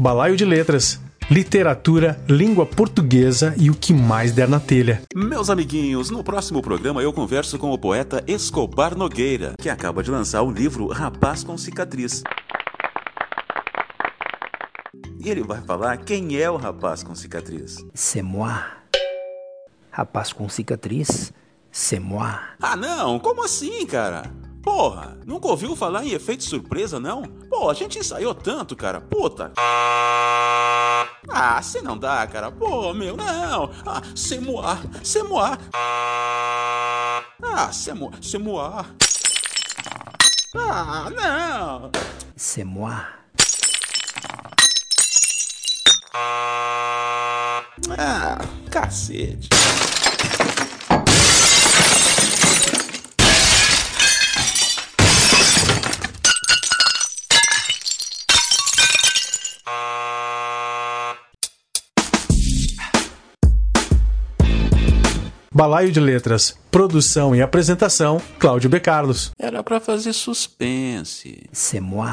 Balaio de Letras, literatura, língua portuguesa e o que mais der na telha. Meus amiguinhos, no próximo programa eu converso com o poeta Escobar Nogueira, que acaba de lançar o livro Rapaz com Cicatriz. E ele vai falar quem é o rapaz com cicatriz. C'est moi. Rapaz com cicatriz, c'est moi. Ah, não, como assim, cara? Porra, nunca ouviu falar em efeito surpresa, não? Pô, a gente ensaiou tanto, cara. Puta. Ah, você não dá, cara. Pô, meu, não. Ah, c'est moi. Ah, c'est moi. Ah, não. Moi. Ah, cacete. Balaio de Letras, produção e apresentação, Cláudio B. Carlos. Era pra fazer suspense. C'est moi.